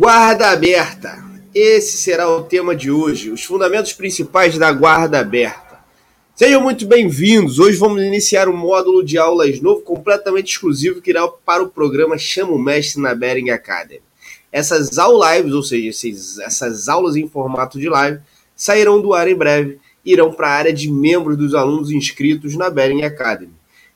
Guarda aberta. Esse será o tema de hoje, os fundamentos principais da guarda aberta. Sejam muito bem-vindos. Hoje vamos iniciar um módulo de aulas novo, completamente exclusivo, que irá para o programa Chama o Mestre na Bering Academy. Essas lives, ou seja, essas aulas em formato de live, sairão do ar em breve e irão para a área de membros dos alunos inscritos na Bering Academy.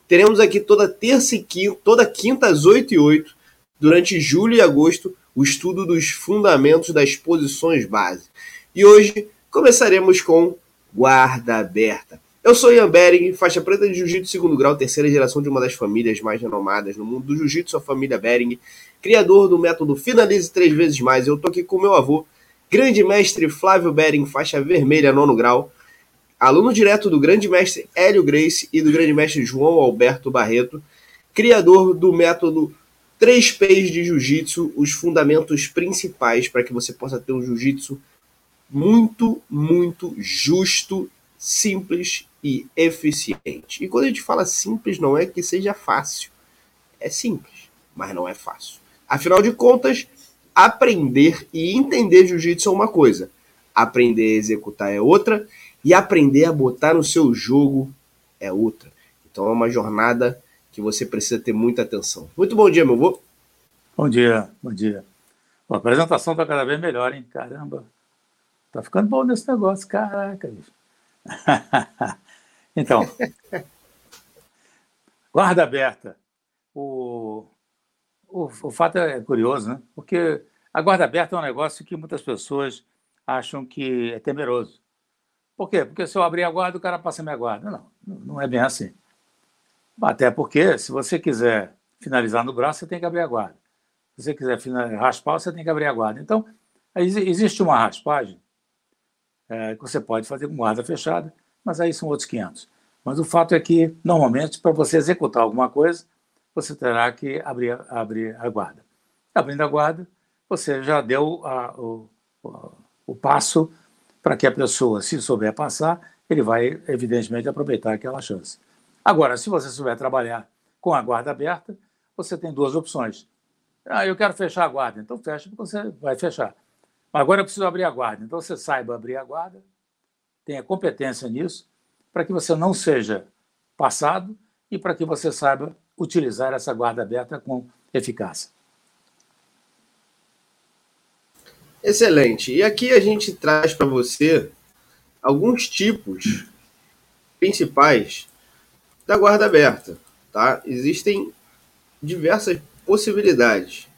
Teremos aqui toda terça e quinta, toda quinta às 8 e 8, durante julho e agosto, o estudo dos fundamentos das posições base. E hoje começaremos com guarda aberta. Eu sou Ian Bering, faixa preta de Jiu-Jitsu segundo grau, terceira geração de uma das famílias mais renomadas no mundo do Jiu-Jitsu, a família Bering, criador do método Finalize Três Vezes Mais. Eu tô aqui com meu avô, grande mestre Flávio Bering, faixa vermelha, nono grau, aluno direto do grande mestre Hélio Grace e do grande mestre João Alberto Barreto, criador do método Três P's de Jiu-Jitsu, os fundamentos principais para que você possa ter um Jiu-Jitsu muito, muito justo, simples e eficiente. E quando a gente fala simples, não é que seja fácil. É simples, mas não é fácil. Afinal de contas, aprender e entender jiu-jitsu é uma coisa, aprender a executar é outra, e aprender a botar no seu jogo é outra. Então é uma jornada que você precisa ter muita atenção. Muito bom dia, meu avô. Bom dia, bom dia. a apresentação está cada vez melhor, hein? Caramba, tá ficando bom nesse negócio, caraca. então, guarda aberta. O, o, o fato é curioso, né? Porque a guarda aberta é um negócio que muitas pessoas acham que é temeroso. Por quê? Porque se eu abrir a guarda, o cara passa a minha guarda. Não, não é bem assim. Até porque, se você quiser finalizar no braço, você tem que abrir a guarda. Se você quiser raspar, você tem que abrir a guarda. Então, existe uma raspagem é, que você pode fazer com guarda fechada, mas aí são outros 500. Mas o fato é que, normalmente, para você executar alguma coisa, você terá que abrir, abrir a guarda. Abrindo a guarda, você já deu a, o, o, o passo para que a pessoa, se souber passar, ele vai, evidentemente, aproveitar aquela chance. Agora, se você souber trabalhar com a guarda aberta, você tem duas opções. Ah, eu quero fechar a guarda, então fecha, porque você vai fechar. Agora eu preciso abrir a guarda, então você saiba abrir a guarda, tenha competência nisso, para que você não seja passado e para que você saiba utilizar essa guarda aberta com eficácia. Excelente. E aqui a gente traz para você alguns tipos principais da guarda aberta, tá? Existem diversas possibilidades.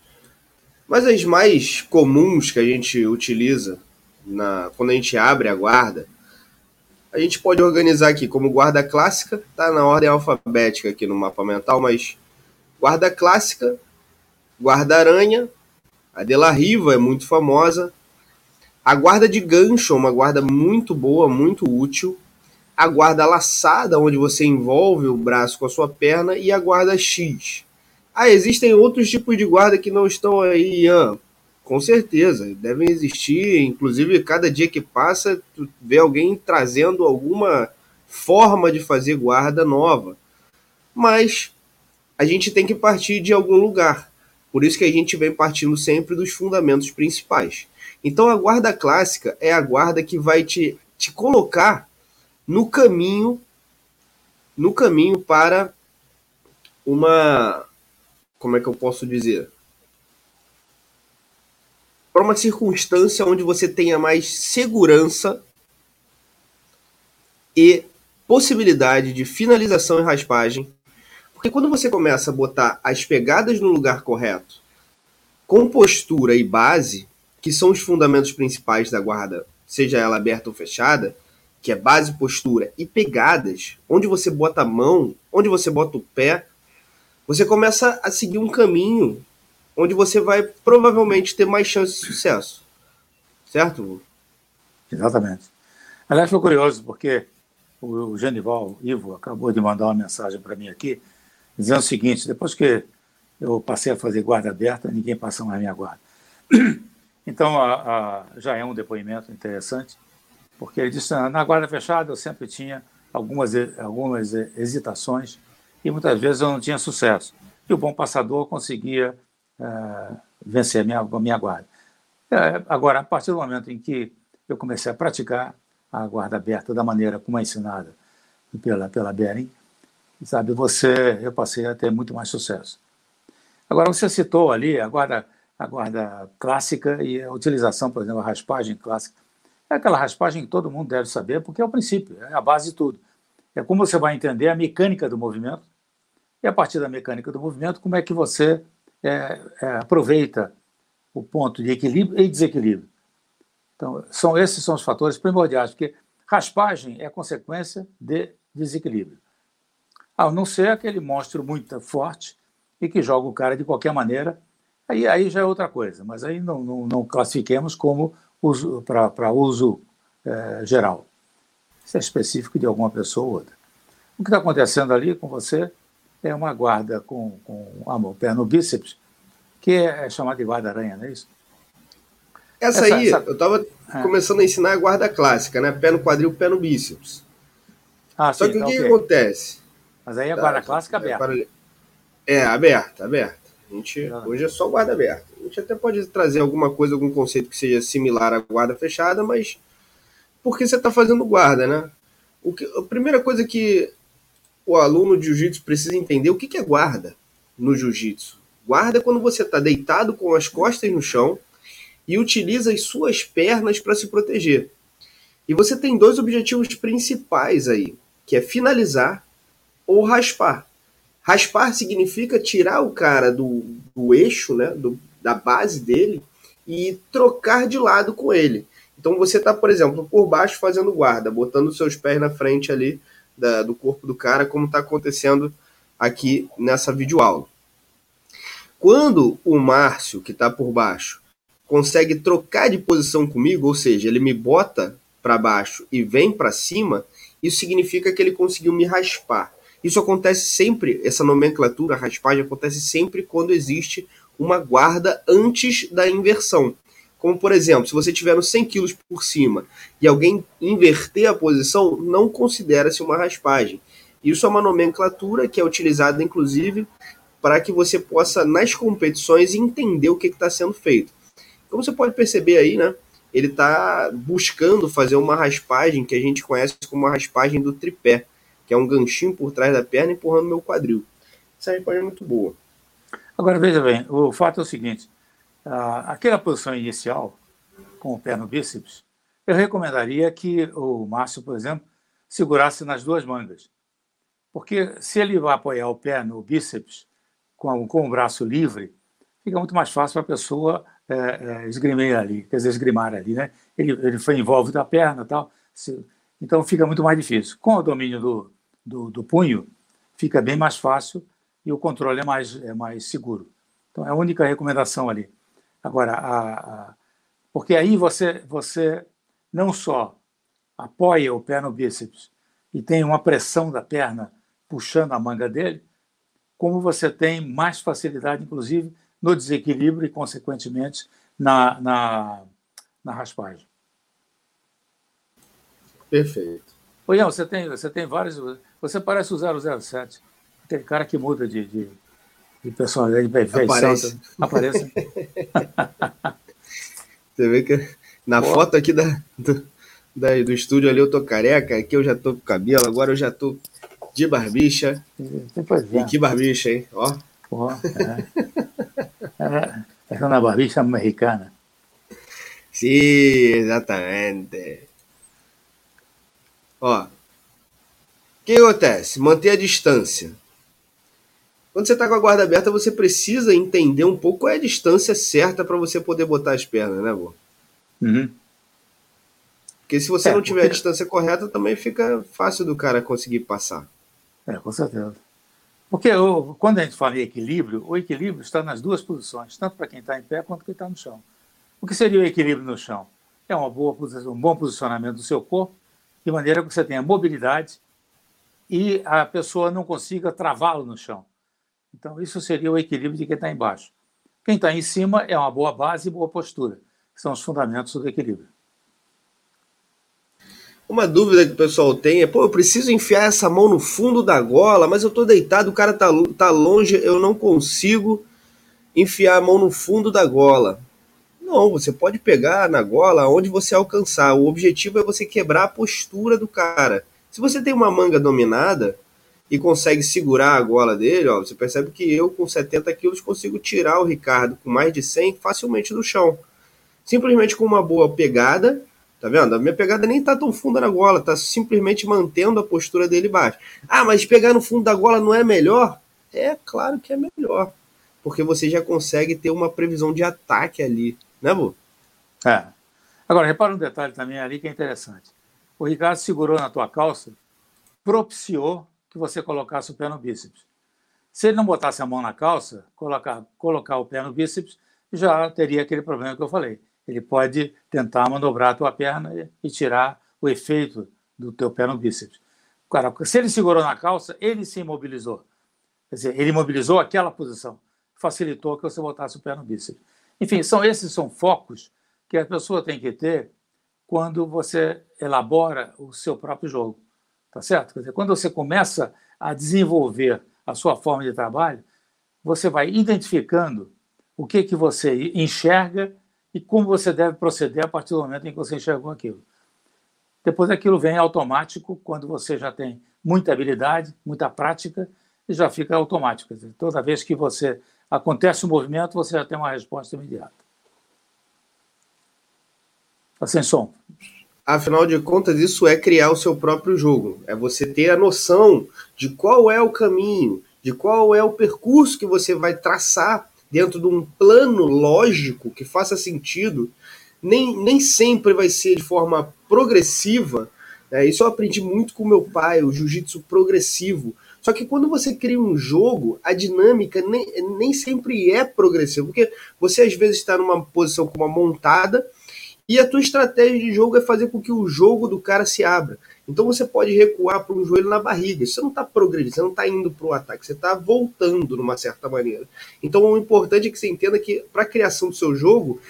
Mas as mais comuns que a gente utiliza na, quando a gente abre a guarda, a gente pode organizar aqui como guarda clássica, tá na ordem alfabética aqui no mapa mental, mas guarda clássica, guarda aranha, a de la Riva é muito famosa. A guarda de gancho é uma guarda muito boa, muito útil. A guarda laçada, onde você envolve o braço com a sua perna. E a guarda X. Ah, existem outros tipos de guarda que não estão aí, Ian. Com certeza, devem existir. Inclusive, cada dia que passa, tu vê alguém trazendo alguma forma de fazer guarda nova. Mas a gente tem que partir de algum lugar. Por isso que a gente vem partindo sempre dos fundamentos principais. Então a guarda clássica é a guarda que vai te, te colocar no caminho no caminho para uma como é que eu posso dizer? Para uma circunstância onde você tenha mais segurança e possibilidade de finalização e raspagem porque quando você começa a botar as pegadas no lugar correto, com postura e base, que são os fundamentos principais da guarda, seja ela aberta ou fechada, que é base, postura e pegadas, onde você bota a mão, onde você bota o pé, você começa a seguir um caminho onde você vai provavelmente ter mais chance de sucesso. Certo? Exatamente. Aliás, foi curioso, porque o Genival Ivo acabou de mandar uma mensagem para mim aqui, dizendo o seguinte: depois que eu passei a fazer guarda aberta, ninguém passa mais minha guarda. Então, a, a, já é um depoimento interessante, porque ele disse: na guarda fechada eu sempre tinha algumas, algumas hesitações e muitas vezes eu não tinha sucesso. E o bom passador conseguia uh, vencer a minha, a minha guarda. É, agora, a partir do momento em que eu comecei a praticar a guarda aberta da maneira como é ensinada pela, pela Bering, sabe, você, eu passei a ter muito mais sucesso. Agora, você citou ali a guarda, a guarda clássica e a utilização, por exemplo, a raspagem clássica. É aquela raspagem que todo mundo deve saber, porque é o princípio, é a base de tudo. É como você vai entender a mecânica do movimento, e a partir da mecânica do movimento, como é que você é, é, aproveita o ponto de equilíbrio e desequilíbrio. Então, são esses são os fatores primordiais, porque raspagem é consequência de desequilíbrio. A não ser aquele monstro muito forte e que joga o cara de qualquer maneira, aí, aí já é outra coisa, mas aí não, não, não classifiquemos como uso, para uso é, geral. Isso é específico de alguma pessoa ou outra. O que está acontecendo ali com você é uma guarda com, com o pé no bíceps, que é chamada de guarda-aranha, não é isso? Essa, essa aí, essa... eu estava é. começando a ensinar a guarda clássica, né? Pé no quadril, pé no bíceps. Ah, Só sim, que o que, okay. acontece? Mas aí a guarda tá, clássica é aberta. É, aberta, aberta. A gente, hoje é só guarda aberta. A gente até pode trazer alguma coisa, algum conceito que seja similar à guarda fechada, mas porque você está fazendo guarda, né? O que, a primeira coisa que o aluno de jiu-jitsu precisa entender o que, que é guarda no jiu-jitsu. Guarda é quando você está deitado com as costas no chão e utiliza as suas pernas para se proteger. E você tem dois objetivos principais aí, que é finalizar ou raspar. Raspar significa tirar o cara do, do eixo, né, do, da base dele e trocar de lado com ele. Então você está, por exemplo, por baixo fazendo guarda, botando seus pés na frente ali da, do corpo do cara, como está acontecendo aqui nessa videoaula. Quando o Márcio, que está por baixo, consegue trocar de posição comigo, ou seja, ele me bota para baixo e vem para cima, isso significa que ele conseguiu me raspar. Isso acontece sempre, essa nomenclatura, a raspagem, acontece sempre quando existe uma guarda antes da inversão. Como, por exemplo, se você tiver nos 100 kg por cima e alguém inverter a posição, não considera-se uma raspagem. Isso é uma nomenclatura que é utilizada, inclusive, para que você possa, nas competições, entender o que está sendo feito. Como você pode perceber aí, né? Ele está buscando fazer uma raspagem que a gente conhece como a raspagem do tripé, que é um ganchinho por trás da perna empurrando meu quadril. Essa raspagem é muito boa. Agora, veja bem, o fato é o seguinte: aquela posição inicial, com o pé no bíceps, eu recomendaria que o Márcio, por exemplo, segurasse nas duas mangas. Porque se ele vai apoiar o pé no bíceps com, com o braço livre, fica muito mais fácil para a pessoa é, é, ali, quer dizer, esgrimar ali, né? Ele, ele foi envolve da perna e tal, se, então fica muito mais difícil. Com o domínio do, do, do, punho, fica bem mais fácil e o controle é mais, é mais seguro. Então é a única recomendação ali. Agora, a, a, porque aí você, você não só apoia o pé no bíceps e tem uma pressão da perna puxando a manga dele, como você tem mais facilidade, inclusive, no desequilíbrio e, consequentemente, na, na, na raspagem. Perfeito. Oi, você tem, você tem vários. Você parece o 007, aquele cara que muda de, de de personalidade perfeição. Aparece. Aparece. Você vê que na Pô. foto aqui da, do, da, do estúdio ali eu tô careca, aqui eu já tô com cabelo, agora eu já tô de barbicha. É. E que barbicha, hein? Ó. Pô, é. é, é uma barbicha mexicana. Sim, exatamente. Ó. O que acontece? Manter a distância. Quando você está com a guarda aberta, você precisa entender um pouco qual é a distância certa para você poder botar as pernas, né, Vô? Uhum. Porque se você é, não tiver porque... a distância correta, também fica fácil do cara conseguir passar. É, com certeza. Porque o, quando a gente fala em equilíbrio, o equilíbrio está nas duas posições, tanto para quem está em pé quanto quem está no chão. O que seria o equilíbrio no chão? É uma boa posição, um bom posicionamento do seu corpo, de maneira que você tenha mobilidade e a pessoa não consiga travá-lo no chão. Então, isso seria o equilíbrio de quem está embaixo. Quem está em cima é uma boa base e boa postura, são os fundamentos do equilíbrio. Uma dúvida que o pessoal tem é: pô, eu preciso enfiar essa mão no fundo da gola, mas eu estou deitado, o cara está tá longe, eu não consigo enfiar a mão no fundo da gola. Não, você pode pegar na gola onde você alcançar. O objetivo é você quebrar a postura do cara. Se você tem uma manga dominada e consegue segurar a gola dele, ó, você percebe que eu com 70 quilos consigo tirar o Ricardo com mais de 100 facilmente do chão. Simplesmente com uma boa pegada, tá vendo? A minha pegada nem tá tão funda na gola, tá simplesmente mantendo a postura dele baixa. Ah, mas pegar no fundo da gola não é melhor? É claro que é melhor, porque você já consegue ter uma previsão de ataque ali, né, Bu? É. Agora, repara um detalhe também ali que é interessante o Ricardo segurou na tua calça, propiciou que você colocasse o pé no bíceps. Se ele não botasse a mão na calça, colocar, colocar o pé no bíceps, já teria aquele problema que eu falei. Ele pode tentar manobrar a tua perna e tirar o efeito do teu pé no bíceps. Cara, se ele segurou na calça, ele se imobilizou. Quer dizer, ele imobilizou aquela posição, facilitou que você botasse o pé no bíceps. Enfim, são esses são focos que a pessoa tem que ter quando você elabora o seu próprio jogo, tá certo? Quer dizer, quando você começa a desenvolver a sua forma de trabalho, você vai identificando o que que você enxerga e como você deve proceder a partir do momento em que você enxergou aquilo. Depois aquilo vem automático quando você já tem muita habilidade, muita prática e já fica automático. Dizer, toda vez que você acontece o um movimento, você já tem uma resposta imediata. Está sem som. Afinal de contas, isso é criar o seu próprio jogo. É você ter a noção de qual é o caminho, de qual é o percurso que você vai traçar dentro de um plano lógico que faça sentido. Nem, nem sempre vai ser de forma progressiva. Né? Isso eu aprendi muito com meu pai, o jiu-jitsu progressivo. Só que quando você cria um jogo, a dinâmica nem, nem sempre é progressiva, porque você às vezes está numa posição com uma montada e a tua estratégia de jogo é fazer com que o jogo do cara se abra. Então você pode recuar para um joelho na barriga. Você não está progredindo, você não está indo para o ataque, você está voltando de uma certa maneira. Então o importante é que você entenda que para a criação do seu jogo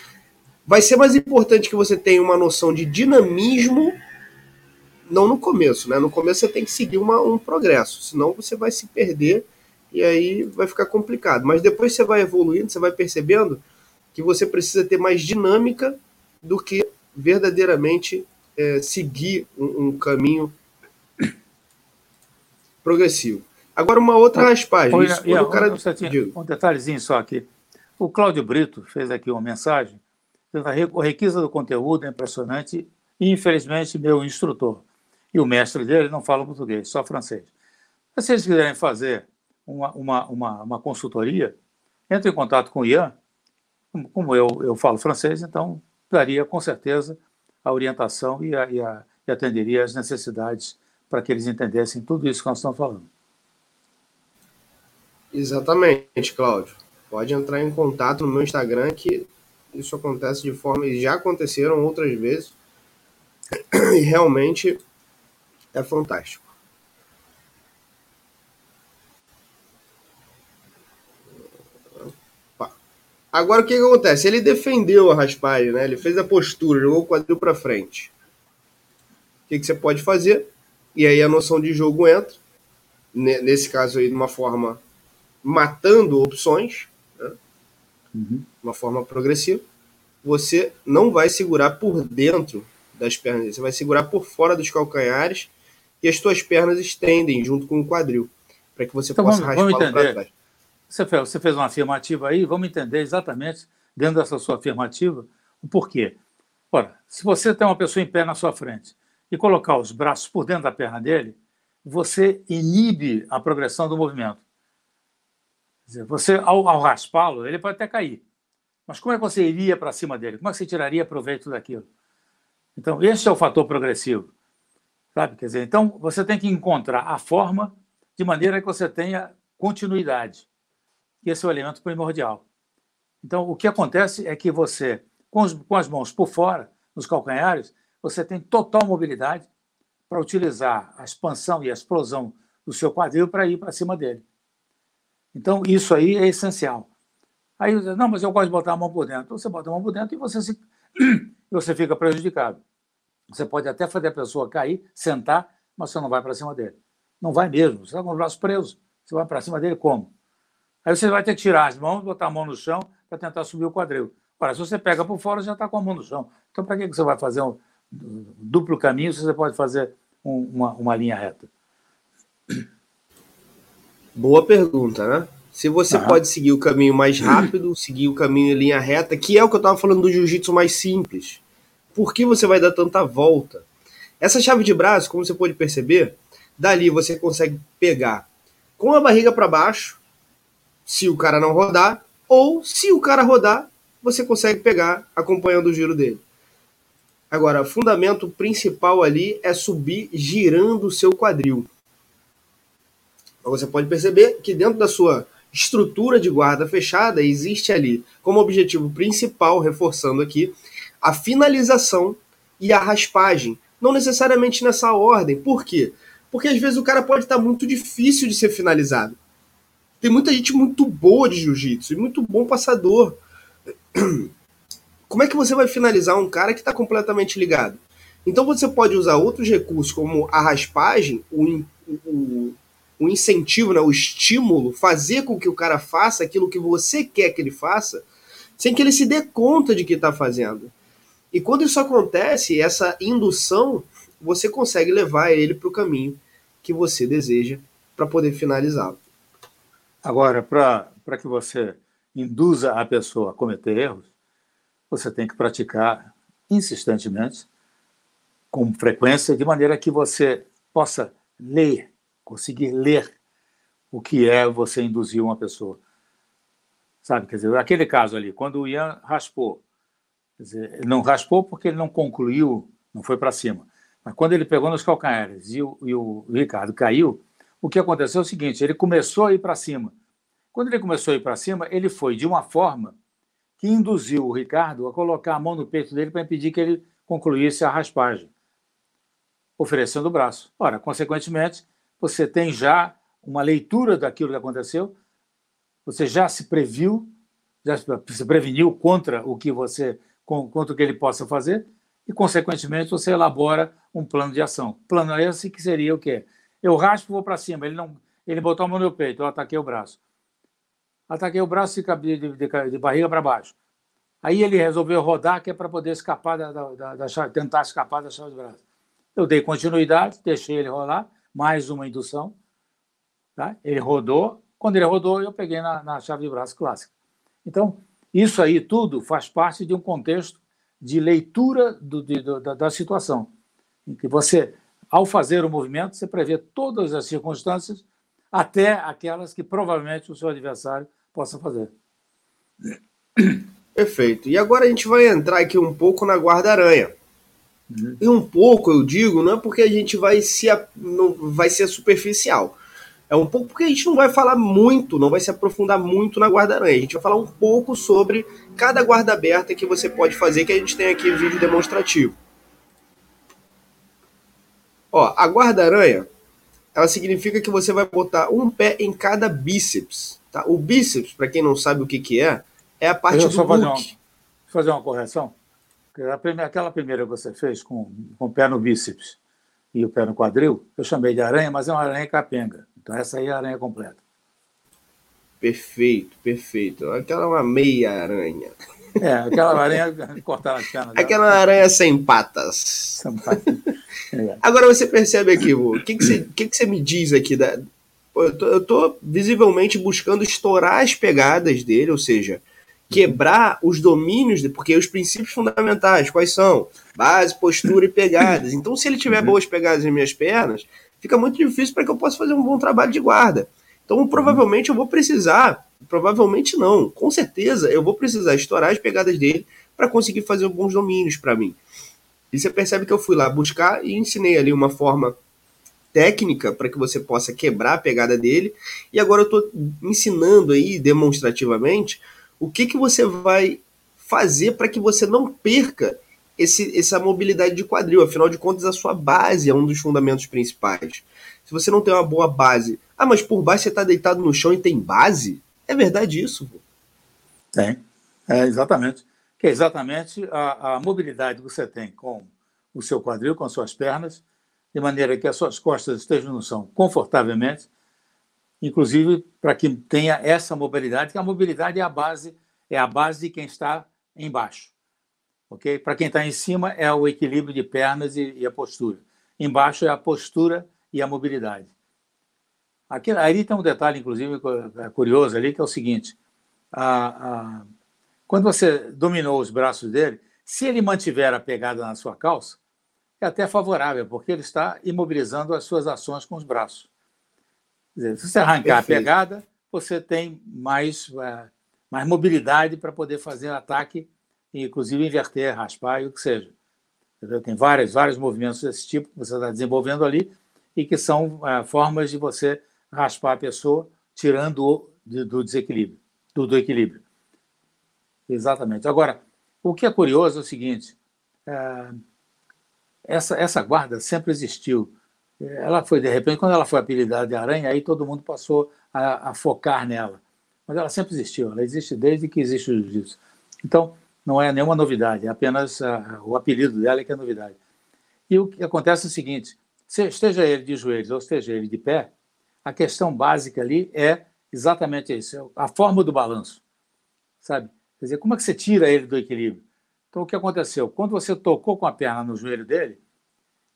vai ser mais importante que você tenha uma noção de dinamismo, não no começo, né? No começo você tem que seguir uma, um progresso, senão você vai se perder e aí vai ficar complicado. Mas depois você vai evoluindo, você vai percebendo que você precisa ter mais dinâmica do que verdadeiramente é, seguir um, um, caminho progressivo. Agora, uma outra ah, raspagem. Olha, isso, o cara... um, um detalhezinho só aqui. O Cláudio Brito fez aqui uma mensagem. A requisa do conteúdo é impressionante e, infelizmente, meu instrutor e o mestre dele não falam português, só francês. Mas, se eles quiserem fazer uma, uma, uma, uma consultoria, entre em contato com o Ian. Como eu, eu falo francês, então daria com certeza a orientação e, a, e, a, e atenderia às necessidades para que eles entendessem tudo isso que nós estamos falando. Exatamente, Cláudio. Pode entrar em contato no meu Instagram que isso acontece de forma e já aconteceram outras vezes e realmente é fantástico. Agora o que, que acontece? Ele defendeu a raspagem, né? Ele fez a postura, jogou o quadril para frente. O que, que você pode fazer? E aí a noção de jogo entra. Nesse caso aí, de uma forma matando opções, né? uhum. uma forma progressiva. Você não vai segurar por dentro das pernas, você vai segurar por fora dos calcanhares e as suas pernas estendem junto com o quadril, para que você então, possa vamos, raspar para trás. Você fez, você fez uma afirmativa aí, vamos entender exatamente, dentro dessa sua afirmativa, o porquê. Ora, se você tem uma pessoa em pé na sua frente e colocar os braços por dentro da perna dele, você inibe a progressão do movimento. Quer dizer, você, ao, ao raspá-lo, ele pode até cair. Mas como é que você iria para cima dele? Como é que você tiraria proveito daquilo? Então, esse é o fator progressivo. Sabe? Quer dizer, então, você tem que encontrar a forma de maneira que você tenha continuidade esse é o elemento primordial. Então, o que acontece é que você, com, os, com as mãos por fora, nos calcanhares, você tem total mobilidade para utilizar a expansão e a explosão do seu quadril para ir para cima dele. Então, isso aí é essencial. Aí, não, mas eu gosto de botar a mão por dentro. Você bota a mão por dentro e você, se, você fica prejudicado. Você pode até fazer a pessoa cair, sentar, mas você não vai para cima dele. Não vai mesmo. Você está com os braços presos. Você vai para cima dele como? Aí você vai ter que tirar as mãos, botar a mão no chão para tentar subir o quadril. Ora, se você pega por fora, já está com a mão no chão. Então, para que você vai fazer um duplo caminho se você pode fazer um, uma, uma linha reta? Boa pergunta, né? Se você pode seguir o caminho mais rápido, seguir o caminho em linha reta, que é o que eu estava falando do jiu-jitsu mais simples. Por que você vai dar tanta volta? Essa chave de braço, como você pode perceber, dali você consegue pegar com a barriga para baixo, se o cara não rodar, ou se o cara rodar, você consegue pegar acompanhando o giro dele. Agora, o fundamento principal ali é subir girando o seu quadril. Então, você pode perceber que dentro da sua estrutura de guarda fechada existe ali como objetivo principal, reforçando aqui, a finalização e a raspagem. Não necessariamente nessa ordem. Por quê? Porque às vezes o cara pode estar muito difícil de ser finalizado. Tem muita gente muito boa de jiu-jitsu e muito bom passador. Como é que você vai finalizar um cara que está completamente ligado? Então você pode usar outros recursos, como a raspagem, o, o, o incentivo, né, o estímulo, fazer com que o cara faça aquilo que você quer que ele faça, sem que ele se dê conta de que está fazendo. E quando isso acontece, essa indução, você consegue levar ele para o caminho que você deseja para poder finalizá-lo. Agora, para que você induza a pessoa a cometer erros, você tem que praticar insistentemente, com frequência, de maneira que você possa ler, conseguir ler o que é você induzir uma pessoa. Sabe, quer dizer, aquele caso ali, quando o Ian raspou, dizer, ele não raspou porque ele não concluiu, não foi para cima. Mas quando ele pegou nos calcanhares e o, e o Ricardo caiu, o que aconteceu é o seguinte: ele começou a ir para cima. Quando ele começou a ir para cima, ele foi de uma forma que induziu o Ricardo a colocar a mão no peito dele para impedir que ele concluísse a raspagem, oferecendo o braço. Ora, consequentemente, você tem já uma leitura daquilo que aconteceu, você já se previu, já se preveniu contra o que você contra o que ele possa fazer e, consequentemente, você elabora um plano de ação. Plano esse que seria o quê? Eu raspo, vou para cima. Ele não, ele botou a mão no meu peito, eu ataquei o braço. Ataquei o braço de, de, de, de barriga para baixo. Aí ele resolveu rodar, que é para poder escapar da, da, da, chave, tentar escapar da chave de braço. Eu dei continuidade, deixei ele rolar, mais uma indução. Tá? Ele rodou. Quando ele rodou, eu peguei na, na chave de braço clássica. Então, isso aí tudo faz parte de um contexto de leitura do, de, da, da, situação, em que você, ao fazer o movimento, você prevê todas as circunstâncias, até aquelas que provavelmente o seu adversário possa fazer. Perfeito. E agora a gente vai entrar aqui um pouco na guarda-aranha. Uhum. E um pouco, eu digo, não é porque a gente vai se não vai ser superficial. É um pouco porque a gente não vai falar muito, não vai se aprofundar muito na guarda-aranha. A gente vai falar um pouco sobre cada guarda aberta que você pode fazer, que a gente tem aqui vídeo demonstrativo. Ó, a guarda-aranha, ela significa que você vai botar um pé em cada bíceps. Tá? O bíceps, para quem não sabe o que, que é, é a parte do só fazer uma, fazer uma correção. Aquela primeira que você fez com, com o pé no bíceps e o pé no quadril, eu chamei de aranha, mas é uma aranha capenga. Então, essa aí é a aranha completa. Perfeito, perfeito. Aquela é uma meia aranha. É, aquela aranha cortar as pernas. Aquela aranha sem patas. Sem patas. É. Agora você percebe aqui, o que, que, você, que, que você me diz aqui? Da... Eu tô, eu tô visivelmente buscando estourar as pegadas dele, ou seja, quebrar os domínios, porque os princípios fundamentais, quais são? Base, postura e pegadas. Então, se ele tiver uhum. boas pegadas em minhas pernas, fica muito difícil para que eu possa fazer um bom trabalho de guarda. Então, provavelmente eu vou precisar, provavelmente não, com certeza eu vou precisar estourar as pegadas dele para conseguir fazer bons domínios para mim. E você percebe que eu fui lá buscar e ensinei ali uma forma técnica para que você possa quebrar a pegada dele. E agora eu estou ensinando aí demonstrativamente o que, que você vai fazer para que você não perca esse, essa mobilidade de quadril. Afinal de contas, a sua base é um dos fundamentos principais. Se você não tem uma boa base, ah, mas por baixo você está deitado no chão e tem base? É verdade isso? Tem, é exatamente. Que é exatamente a, a mobilidade que você tem com o seu quadril, com as suas pernas, de maneira que as suas costas estejam no chão confortavelmente, inclusive para que tenha essa mobilidade, que a mobilidade é a base, é a base de quem está embaixo. Ok? Para quem está em cima é o equilíbrio de pernas e, e, a postura. Embaixo é a postura e a mobilidade. Aqui, aí tem um detalhe, inclusive, é curioso ali, que é o seguinte: a, a, quando você dominou os braços dele, se ele mantiver a pegada na sua calça, é até favorável, porque ele está imobilizando as suas ações com os braços. Dizer, se você arrancar Perfeito. a pegada, você tem mais, uh, mais mobilidade para poder fazer ataque, inclusive inverter, raspar e o que seja. Tem vários, vários movimentos desse tipo que você está desenvolvendo ali e que são uh, formas de você raspar a pessoa, tirando-o do desequilíbrio, do, do, equilíbrio. Exatamente. Agora, o que é curioso é o seguinte: uh, essa, essa guarda sempre existiu. Ela foi, de repente, quando ela foi apelidada de aranha, aí todo mundo passou a, a focar nela. Mas ela sempre existiu, ela existe desde que existe o jiu-jitsu. Então, não é nenhuma novidade, é apenas a, o apelido dela que é novidade. E o que acontece é o seguinte: esteja ele de joelhos ou esteja ele de pé, a questão básica ali é exatamente isso, é a forma do balanço, sabe? Quer dizer, como é que você tira ele do equilíbrio? Então, o que aconteceu? Quando você tocou com a perna no joelho dele,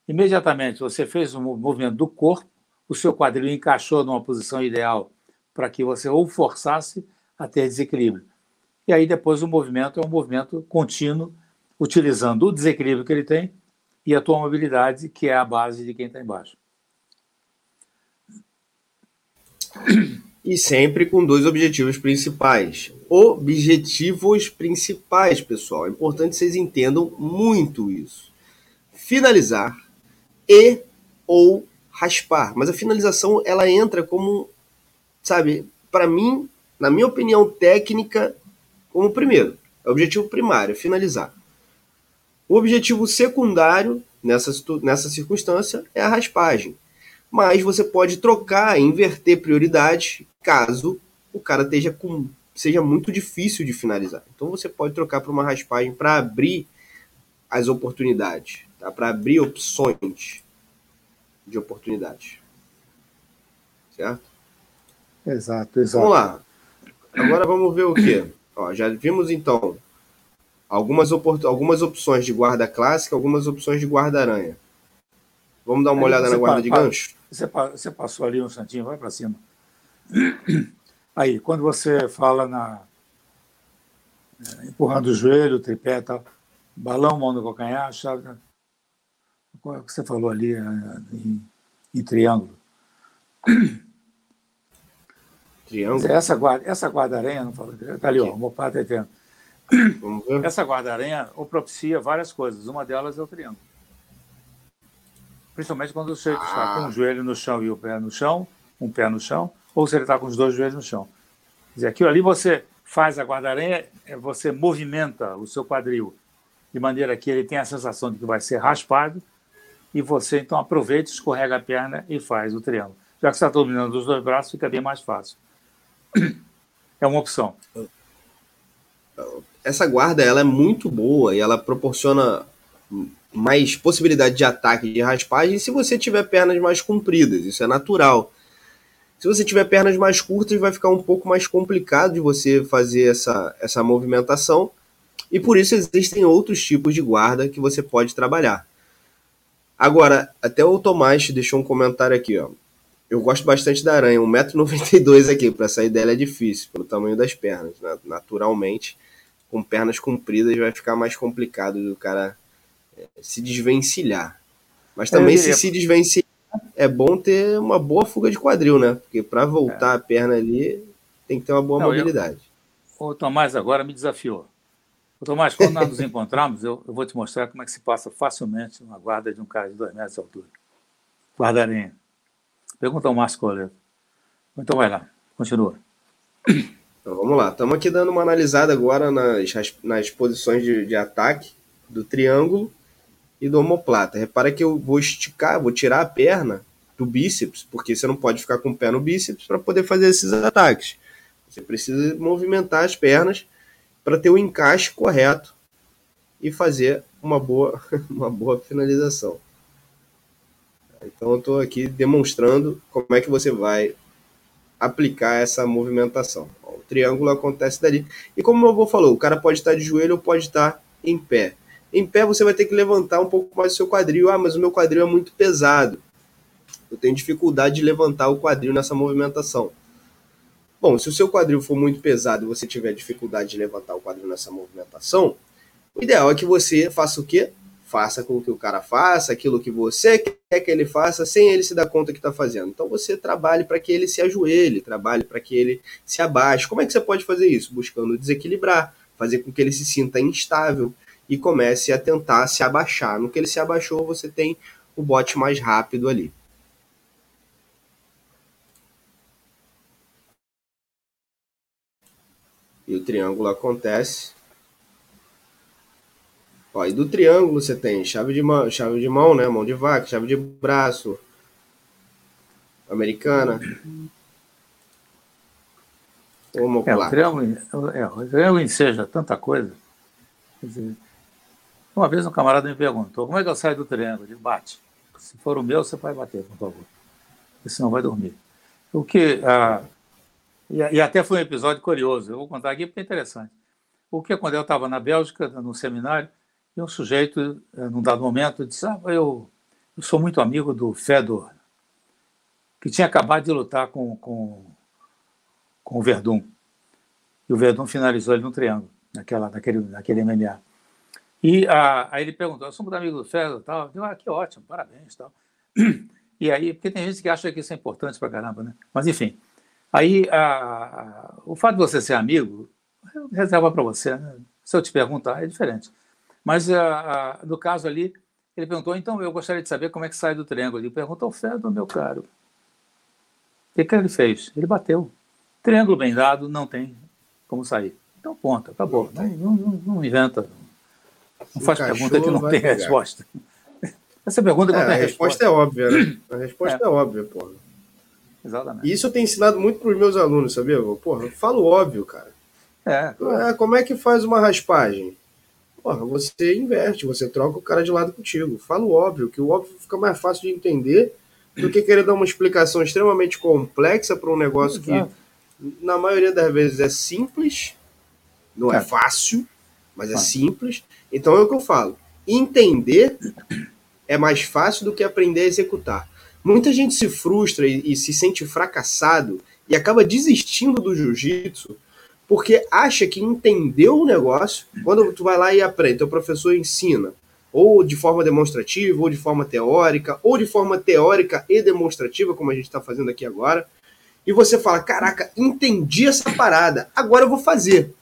imediatamente você fez um movimento do corpo, o seu quadril encaixou numa posição ideal para que você ou forçasse a ter desequilíbrio. E aí depois o movimento é um movimento contínuo, utilizando o desequilíbrio que ele tem e a tua mobilidade, que é a base de quem está embaixo. E sempre com dois objetivos principais. Objetivos principais, pessoal. É importante que vocês entendam muito isso. Finalizar e ou raspar. Mas a finalização ela entra como, sabe, para mim, na minha opinião técnica, como primeiro. É o objetivo primário, finalizar. O objetivo secundário nessa, nessa circunstância é a raspagem mas você pode trocar, inverter prioridade caso o cara esteja com seja muito difícil de finalizar. Então você pode trocar para uma raspagem para abrir as oportunidades, tá? Para abrir opções de oportunidades. Certo? Exato, exato. Vamos lá. Agora vamos ver o que. Já vimos então algumas, algumas opções de guarda clássica, algumas opções de guarda-aranha. Vamos dar uma Aí olhada na guarda de gancho? Você, você passou ali um santinho, vai para cima. Aí, quando você fala na. É, empurrando o joelho, tripé tal, balão, mão no calcanhar, chave. Qual é o que você falou ali é, em, em triângulo? Triângulo? Essa guarda, essa guarda-aranha, não falou Está ali, ó, o Mopata tá Essa guarda-aranha propicia várias coisas. Uma delas é o triângulo principalmente quando você ah. está com o joelho no chão e o pé no chão, um pé no chão, ou se ele está com os dois joelhos no chão. Quer dizer, aquilo ali você faz a guarda-aranha, é, você movimenta o seu quadril de maneira que ele tenha a sensação de que vai ser raspado e você então aproveita, escorrega a perna e faz o triângulo. Já que você está dominando os dois braços, fica bem mais fácil. É uma opção. Essa guarda ela é muito boa e ela proporciona mais possibilidade de ataque de raspagem se você tiver pernas mais compridas, isso é natural. Se você tiver pernas mais curtas, vai ficar um pouco mais complicado de você fazer essa, essa movimentação, e por isso existem outros tipos de guarda que você pode trabalhar. Agora, até o Tomás deixou um comentário aqui, ó. Eu gosto bastante da aranha, 1,92m aqui, para sair dela é difícil, pelo tamanho das pernas. Naturalmente, com pernas compridas vai ficar mais complicado do cara se desvencilhar. Mas também, se se desvencilhar, é bom ter uma boa fuga de quadril, né? Porque para voltar é. a perna ali, tem que ter uma boa Não, mobilidade. Eu... O Tomás agora me desafiou. O Tomás, quando nós nos encontramos, eu, eu, vou te mostrar como é que se passa facilmente uma guarda de um cara de dois metros de altura. Guardarinha. Pergunta ao Márcio Coleto. Então vai lá, continua. Então vamos lá, estamos aqui dando uma analisada agora nas, nas posições de, de ataque do triângulo e do omoplata. Repara que eu vou esticar, vou tirar a perna do bíceps, porque você não pode ficar com o pé no bíceps para poder fazer esses ataques. Você precisa movimentar as pernas para ter o encaixe correto e fazer uma boa, uma boa finalização. Então eu estou aqui demonstrando como é que você vai aplicar essa movimentação. O triângulo acontece dali. E como o meu avô falou, o cara pode estar de joelho ou pode estar em pé. Em pé você vai ter que levantar um pouco mais o seu quadril. Ah, mas o meu quadril é muito pesado. Eu tenho dificuldade de levantar o quadril nessa movimentação. Bom, se o seu quadril for muito pesado e você tiver dificuldade de levantar o quadril nessa movimentação, o ideal é que você faça o quê? Faça com que o cara faça aquilo que você quer que ele faça sem ele se dar conta que está fazendo. Então você trabalhe para que ele se ajoelhe, trabalhe para que ele se abaixe. Como é que você pode fazer isso? Buscando desequilibrar, fazer com que ele se sinta instável e comece a tentar se abaixar. No que ele se abaixou, você tem o bote mais rápido ali. E o triângulo acontece. Ó, e do triângulo você tem chave de mão, chave de mão, né? Mão de vaca, chave de braço, americana. É, o triângulo, é, o triângulo enseja tanta coisa. Dizer, uma vez um camarada me perguntou, como é que eu saio do triângulo? Ele bate. Se for o meu, você vai bater, por favor. Porque senão vai dormir. O que, ah, e, e, até foi um episódio curioso, eu vou contar aqui porque é interessante. O que quando eu estava na Bélgica, no seminário, e um sujeito, eh, num dado momento, disse: ah, eu, eu sou muito amigo do Fedor, que tinha acabado de lutar com, com, com o Verdun. E o Verdun finalizou ele no triângulo, naquela, naquele, naquele MMA. E a, aí ele perguntou: eu sou muito amigo do Fedor tal. Eu ah, que ótimo, parabéns tal. E aí, porque tem gente que acha que isso é importante pra caramba, né? Mas enfim. Aí, a, a, o fato de você ser amigo, reserva para você. Né? Se eu te perguntar, é diferente. Mas, a, no caso ali, ele perguntou, então, eu gostaria de saber como é que sai do triângulo. Ele perguntou ao Fedor, meu caro. O que, ele fez? Ele bateu. Triângulo bem dado, não tem como sair. Então, ponto, acabou. Não, não, não, não inventa. Não faz pergunta que não tem pegar. resposta. Essa pergunta não é, tem a resposta. resposta é óbvia, né? A resposta é, é óbvia, porra. Exatamente. E isso eu tenho ensinado muito para os meus alunos, sabia? Porra, eu falo óbvio, cara. É, claro. é. Como é que faz uma raspagem? Porra, você inverte, você troca o cara de lado contigo. Falo óbvio, que o óbvio fica mais fácil de entender do que querer dar uma explicação extremamente complexa para um negócio Exato. que, na maioria das vezes, é simples, não é, é fácil, mas é simples. Então é o que eu falo. Entender é mais fácil do que aprender a executar. Muita gente se frustra e, e se sente fracassado e acaba desistindo do jiu-jitsu porque acha que entendeu o negócio. Quando tu vai lá e aprende, teu professor ensina, ou de forma demonstrativa, ou de forma teórica, ou de forma teórica e demonstrativa, como a gente está fazendo aqui agora, e você fala: Caraca, entendi essa parada, agora eu vou fazer.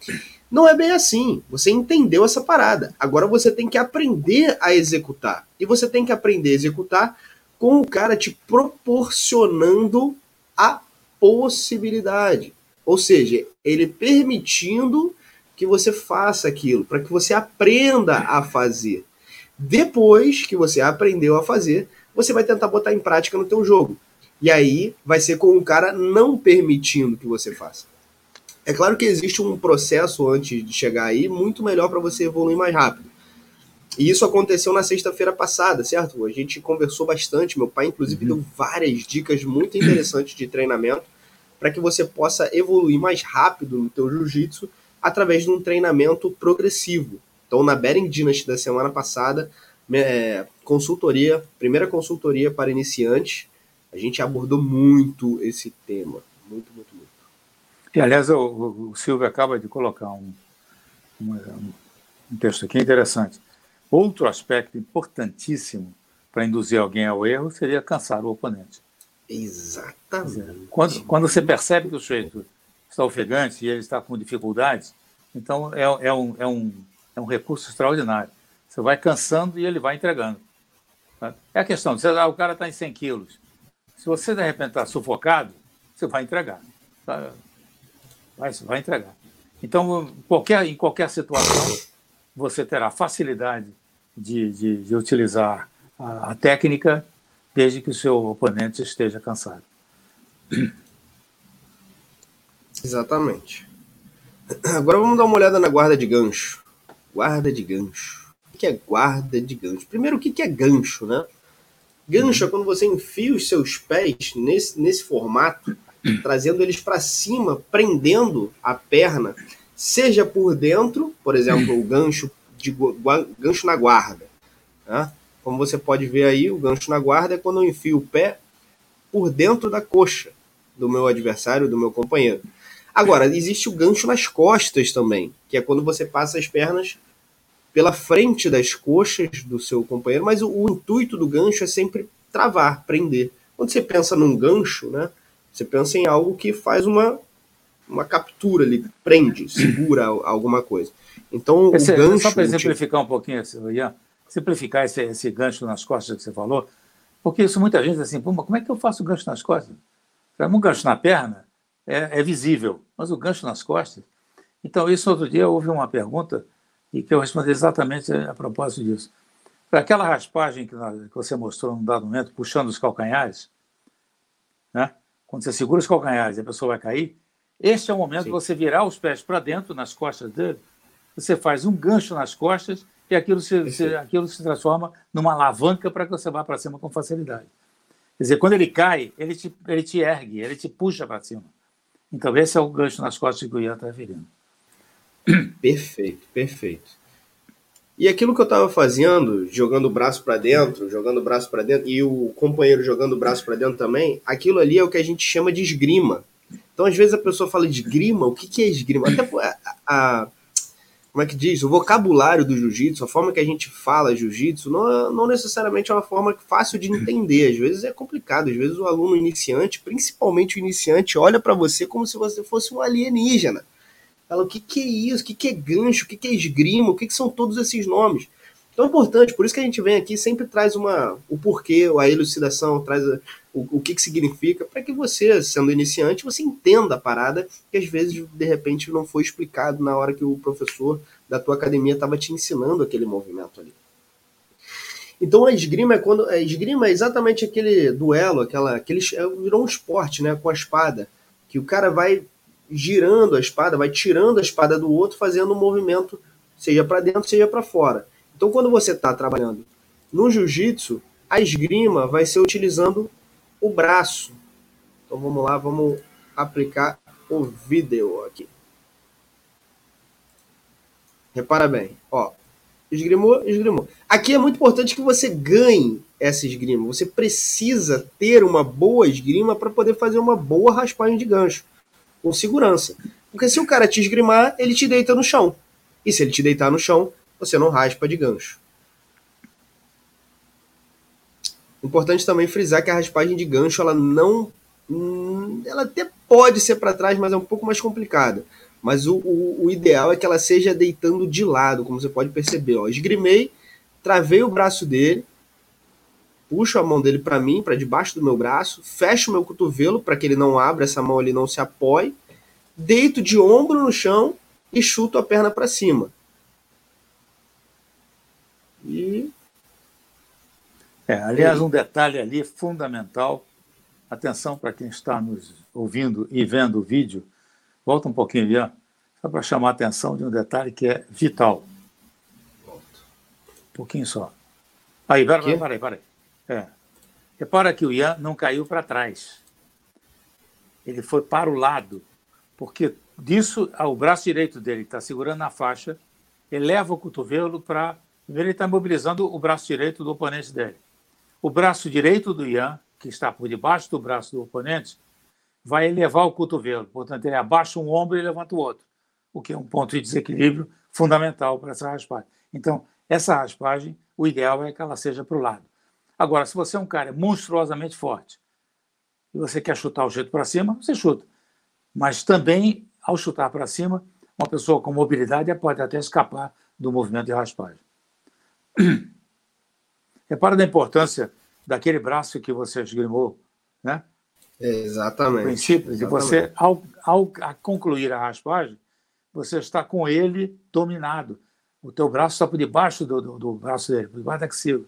Não é bem assim. Você entendeu essa parada. Agora você tem que aprender a executar. E você tem que aprender a executar com o cara te proporcionando a possibilidade. Ou seja, ele permitindo que você faça aquilo, para que você aprenda a fazer. Depois que você aprendeu a fazer, você vai tentar botar em prática no teu jogo. E aí vai ser com o cara não permitindo que você faça. É claro que existe um processo antes de chegar aí muito melhor para você evoluir mais rápido. E isso aconteceu na sexta-feira passada, certo? A gente conversou bastante. Meu pai, inclusive, uhum. deu várias dicas muito interessantes de treinamento para que você possa evoluir mais rápido no teu jiu-jitsu através de um treinamento progressivo. Então, na Bering Dynasty da semana passada, é, consultoria, primeira consultoria para iniciantes, a gente abordou muito esse tema. Muito, muito, muito. E, aliás, o, o Silvio acaba de colocar um, um, um texto aqui interessante. Outro aspecto importantíssimo para induzir alguém ao erro seria cansar o oponente. Exatamente. Quando, quando você percebe que o sujeito está ofegante e ele está com dificuldades, então é, é, um, é, um, é um recurso extraordinário. Você vai cansando e ele vai entregando. Tá? É a questão, você, ah, o cara está em 100 quilos. Se você de repente está sufocado, você vai entregar. Tá? Vai, vai entregar. Então, qualquer, em qualquer situação, você terá facilidade de, de, de utilizar a, a, técnica desde que o seu oponente esteja cansado. Exatamente. Agora vamos dar uma olhada na guarda de gancho. Guarda de gancho. O que é guarda de gancho? Primeiro, o que é gancho, né? Gancho é quando você enfia os seus pés nesse, nesse formato trazendo eles para cima, prendendo a perna, seja por dentro, por exemplo, o gancho, de, gancho na guarda. Né? Como você pode ver aí, o gancho na guarda é quando eu enfio o pé por dentro da coxa do meu adversário, do meu companheiro. Agora, existe o gancho nas costas também, que é quando você passa as pernas pela frente das coxas do seu companheiro, mas o, o intuito do gancho é sempre travar, prender. Quando você pensa num gancho, né, você pensa em algo que faz uma, uma captura ali, prende, segura alguma coisa. Então, esse, o gancho. Só para exemplificar um pouquinho, Ian, simplificar esse, esse gancho nas costas que você falou, porque isso muita gente diz assim, como é que eu faço gancho nas costas? Um gancho na perna é, é, visível, mas o gancho nas costas. Então, isso outro dia houve uma pergunta e que eu respondi exatamente a propósito disso. Para aquela raspagem que, que você mostrou num dado momento, puxando os calcanhares, né? quando você segura os calcanhares e a pessoa vai cair, este é o momento Sim. de você virar os pés para dentro, nas costas dele, você faz um gancho nas costas e aquilo se, se aquilo se transforma numa alavanca para que você vá para cima com facilidade. Quer dizer, quando ele cai, ele te, ele te ergue, ele te puxa para cima. Então, esse é o gancho nas costas que o Ian está referindo. Perfeito, perfeito. E aquilo que eu estava fazendo, jogando o braço para dentro, jogando o braço para dentro, e o companheiro jogando o braço para dentro também, aquilo ali é o que a gente chama de esgrima. Então, às vezes a pessoa fala esgrima, o que, que é esgrima? Até a, a, como é que diz? O vocabulário do jiu-jitsu, a forma que a gente fala jiu-jitsu, não, não necessariamente é uma forma fácil de entender. Às vezes é complicado. Às vezes o aluno iniciante, principalmente o iniciante, olha para você como se você fosse um alienígena. Fala, o que, que é isso? O que, que é gancho? O que, que é esgrima? O que, que são todos esses nomes? Então é importante, por isso que a gente vem aqui sempre traz uma, o porquê, a elucidação, traz o, o que, que significa, para que você, sendo iniciante, você entenda a parada que às vezes, de repente, não foi explicado na hora que o professor da tua academia estava te ensinando aquele movimento ali. Então a esgrima é quando. A esgrima é exatamente aquele duelo, aquela, aquele, é, virou um esporte né, com a espada. Que o cara vai girando a espada, vai tirando a espada do outro, fazendo um movimento, seja para dentro, seja para fora. Então, quando você está trabalhando no jiu-jitsu, a esgrima vai ser utilizando o braço. Então, vamos lá, vamos aplicar o vídeo aqui. Repara bem, ó, esgrimou, esgrimou. Aqui é muito importante que você ganhe essa esgrima. Você precisa ter uma boa esgrima para poder fazer uma boa raspagem de gancho com segurança. Porque se o cara te esgrimar, ele te deita no chão. E se ele te deitar no chão, você não raspa de gancho. Importante também frisar que a raspagem de gancho ela não. Hum, ela até pode ser para trás, mas é um pouco mais complicada. Mas o, o, o, ideal é que ela seja deitando de lado, como você pode perceber. Ó. Esgrimei, travei o braço dele, puxo a mão dele para mim, para debaixo do meu braço, fecho meu cotovelo para que ele não abra, essa mão ali não se apoie, deito de ombro no chão e chuto a perna para cima. E. É, aliás, um detalhe ali fundamental. Atenção para quem está nos ouvindo e vendo o vídeo. Volta um pouquinho ó, só para chamar a atenção de um detalhe que é vital. Volto. Um pouquinho só. Aí, peraí, peraí, peraí. É. Repara que o Ian não caiu para trás. Ele foi para o lado, porque disso o braço direito dele está segurando na faixa, ele leva o cotovelo para. Ele está mobilizando o braço direito do oponente dele. O braço direito do Ian, que está por debaixo do braço do oponente, vai elevar o cotovelo. Portanto, ele abaixa um ombro e levanta o outro, o que é um ponto de desequilíbrio fundamental para essa raspagem. Então, essa raspagem, o ideal é que ela seja para o lado. Agora, se você é um cara monstruosamente forte e você quer chutar o jeito para cima, você chuta. Mas também, ao chutar para cima, uma pessoa com mobilidade pode até escapar do movimento de raspagem. Repara da importância daquele braço que você esgrimou, né? Exatamente. O princípio de você, ao, ao concluir a raspagem, você está com ele dominado. O teu braço está por debaixo do, do, do braço dele, por debaixo da axila.